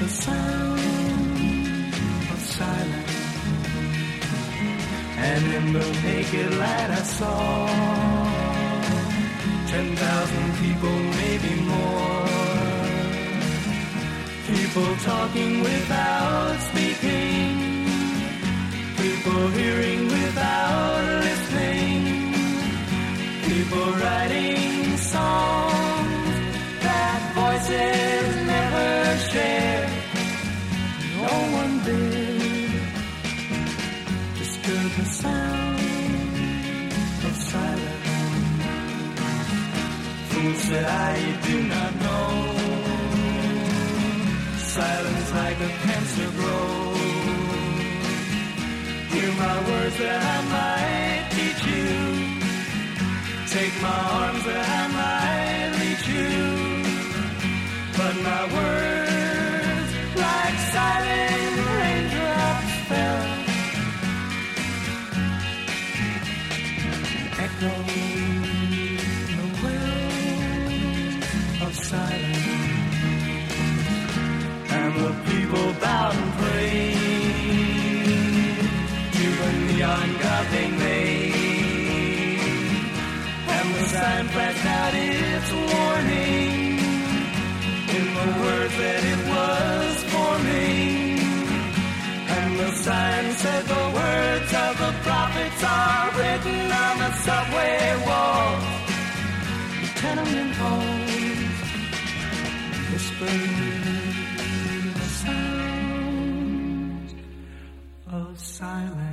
the sound of silence. And in the naked light I saw ten thousand people, maybe more. People talking without speaking. People hearing disturb the sound of silence. Fool said I, do not know. Silence like a cancer grows. Hear my words that I might teach you. Take my arms that I might reach you. But my words, like silent said the words of the prophets are subway walls, tenement halls, whispering the sound of silence.